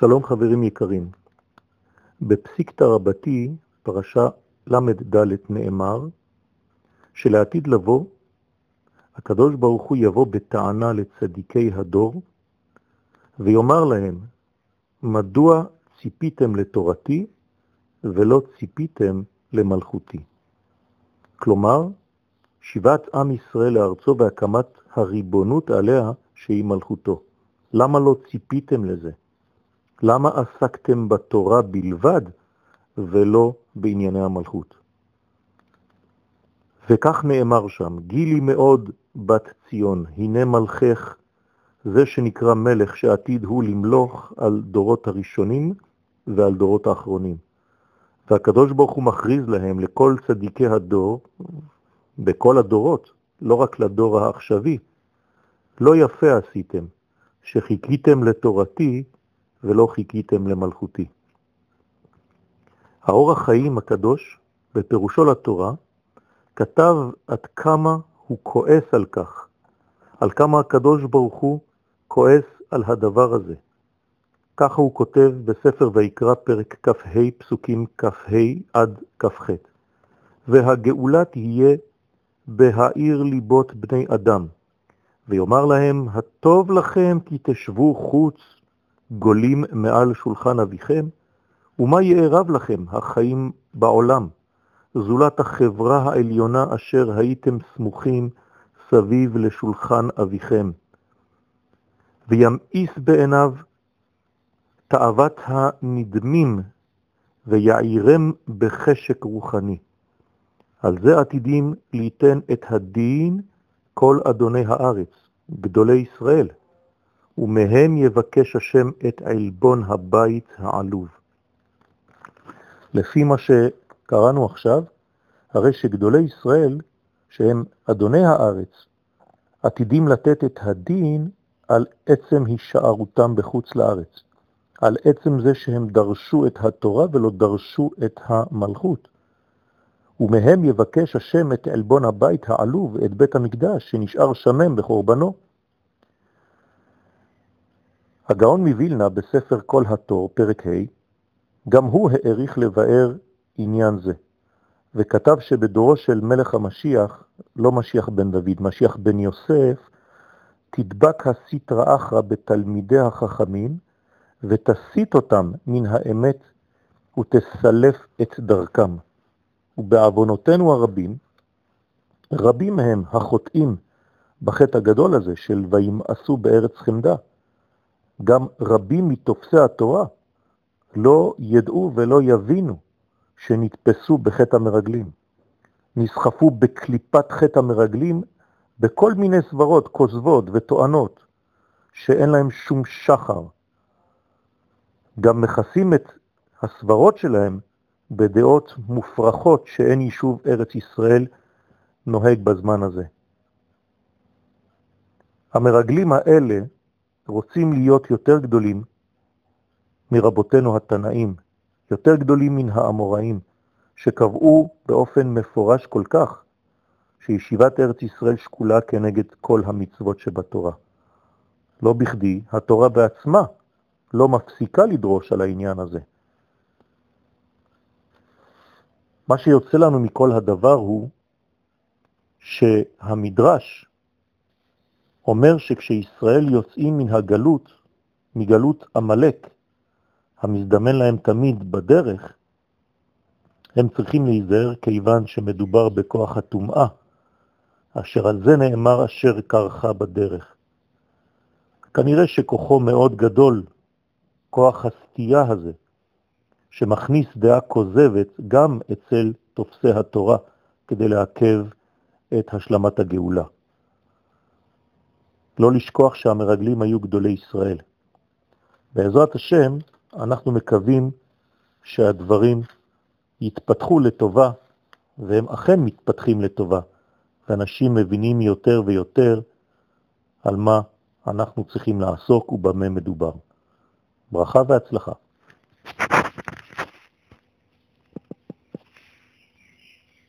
שלום חברים יקרים. בפסיקתא רבתי, פרשה ל"ד נאמר, שלעתיד לבוא, הקדוש ברוך הוא יבוא בטענה לצדיקי הדור, ויאמר להם, מדוע ציפיתם לתורתי ולא ציפיתם למלכותי? כלומר, שיבת עם ישראל לארצו בהקמת הריבונות עליה שהיא מלכותו. למה לא ציפיתם לזה? למה עסקתם בתורה בלבד ולא בענייני המלכות? וכך נאמר שם, גילי מאוד בת ציון, הנה מלכך, זה שנקרא מלך שעתיד הוא למלוך על דורות הראשונים ועל דורות האחרונים. והקדוש ברוך הוא מכריז להם, לכל צדיקי הדור, בכל הדורות, לא רק לדור העכשווי, לא יפה עשיתם, שחיכיתם לתורתי ולא חיכיתם למלכותי. האור החיים הקדוש, בפירושו לתורה, כתב עד כמה הוא כועס על כך, על כמה הקדוש ברוך הוא כועס על הדבר הזה. ככה הוא כותב בספר ויקרא פרק כ"ה פסוקים כ"ה עד כ"ח. והגאולה תהיה בהאיר ליבות בני אדם, ויאמר להם, הטוב לכם כי תשבו חוץ גולים מעל שולחן אביכם, ומה יערב לכם החיים בעולם, זולת החברה העליונה אשר הייתם סמוכים סביב לשולחן אביכם. וימאיס בעיניו תאוות הנדמים ויעירם בחשק רוחני. על זה עתידים ליתן את הדין כל אדוני הארץ, גדולי ישראל, ומהם יבקש השם את עלבון הבית העלוב. לפי מה שקראנו עכשיו, הרי שגדולי ישראל, שהם אדוני הארץ, עתידים לתת את הדין על עצם הישארותם בחוץ לארץ, על עצם זה שהם דרשו את התורה ולא דרשו את המלכות. ומהם יבקש השם את עלבון הבית העלוב, את בית המקדש, שנשאר שמם בחורבנו. הגאון מווילנה בספר כל התור, פרק ה', גם הוא העריך לבאר עניין זה, וכתב שבדורו של מלך המשיח, לא משיח בן דוד, משיח בן יוסף, תדבק הסיטרא אחרא בתלמידי החכמים, ותסית אותם מן האמת ותסלף את דרכם. ובעוונותינו הרבים, רבים מהם החוטאים בחטא הגדול הזה של וימאסו בארץ חמדה. גם רבים מתופסי התורה לא ידעו ולא יבינו שנתפסו בחטא המרגלים. נסחפו בקליפת חטא המרגלים בכל מיני סברות, כוזבות וטוענות שאין להם שום שחר. גם מכסים את הסברות שלהם בדעות מופרכות שאין יישוב ארץ ישראל נוהג בזמן הזה. המרגלים האלה רוצים להיות יותר גדולים מרבותינו התנאים, יותר גדולים מן האמוראים, שקבעו באופן מפורש כל כך שישיבת ארץ ישראל שקולה כנגד כל המצוות שבתורה. לא בכדי, התורה בעצמה לא מפסיקה לדרוש על העניין הזה. מה שיוצא לנו מכל הדבר הוא שהמדרש אומר שכשישראל יוצאים מן הגלות, מגלות המלאק, המזדמן להם תמיד בדרך, הם צריכים להיזהר כיוון שמדובר בכוח הטומאה, אשר על זה נאמר אשר קרחה בדרך. כנראה שכוחו מאוד גדול, כוח הסטייה הזה, שמכניס דעה כוזבת גם אצל תופסי התורה כדי לעכב את השלמת הגאולה. לא לשכוח שהמרגלים היו גדולי ישראל. בעזרת השם אנחנו מקווים שהדברים יתפתחו לטובה, והם אכן מתפתחים לטובה, ואנשים מבינים יותר ויותר על מה אנחנו צריכים לעסוק ובמה מדובר. ברכה והצלחה.